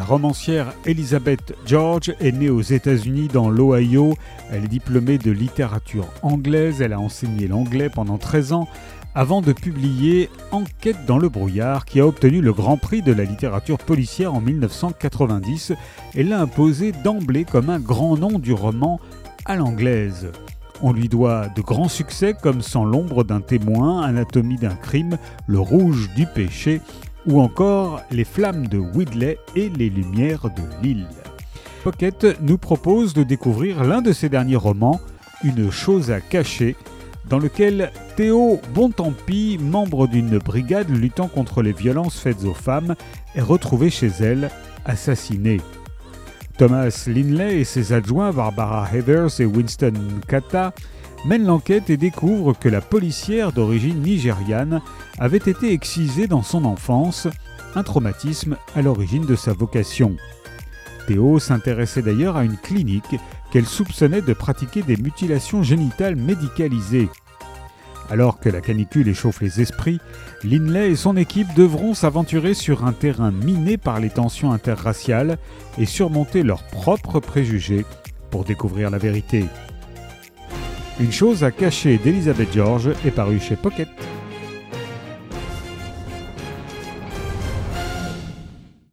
romancière Elizabeth George est née aux États-Unis dans l'Ohio. Elle est diplômée de littérature anglaise. Elle a enseigné l'anglais pendant 13 ans avant de publier Enquête dans le brouillard qui a obtenu le Grand Prix de la littérature policière en 1990 et l'a imposé d'emblée comme un grand nom du roman à l'anglaise. On lui doit de grands succès comme Sans l'ombre d'un témoin, Anatomie d'un crime, Le rouge du péché ou encore Les flammes de Whidley et Les lumières de l'île. Pocket nous propose de découvrir l'un de ses derniers romans, Une chose à cacher, dans lequel Théo Bontempi, membre d'une brigade luttant contre les violences faites aux femmes, est retrouvé chez elle, assassiné. Thomas Linley et ses adjoints Barbara Havers et Winston Kata mènent l'enquête et découvrent que la policière d'origine nigériane avait été excisée dans son enfance, un traumatisme à l'origine de sa vocation. Théo s'intéressait d'ailleurs à une clinique qu'elle soupçonnait de pratiquer des mutilations génitales médicalisées. Alors que la canicule échauffe les esprits, Linley et son équipe devront s'aventurer sur un terrain miné par les tensions interraciales et surmonter leurs propres préjugés pour découvrir la vérité. Une chose à cacher d'Elizabeth George est parue chez Pocket.